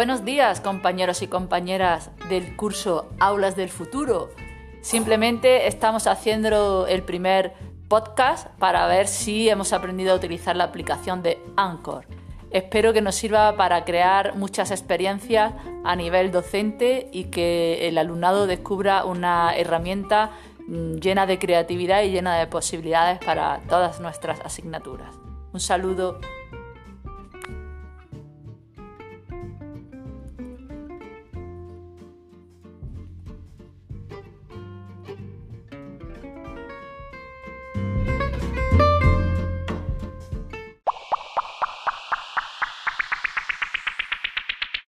Buenos días compañeros y compañeras del curso Aulas del Futuro. Simplemente estamos haciendo el primer podcast para ver si hemos aprendido a utilizar la aplicación de Anchor. Espero que nos sirva para crear muchas experiencias a nivel docente y que el alumnado descubra una herramienta mm, llena de creatividad y llena de posibilidades para todas nuestras asignaturas. Un saludo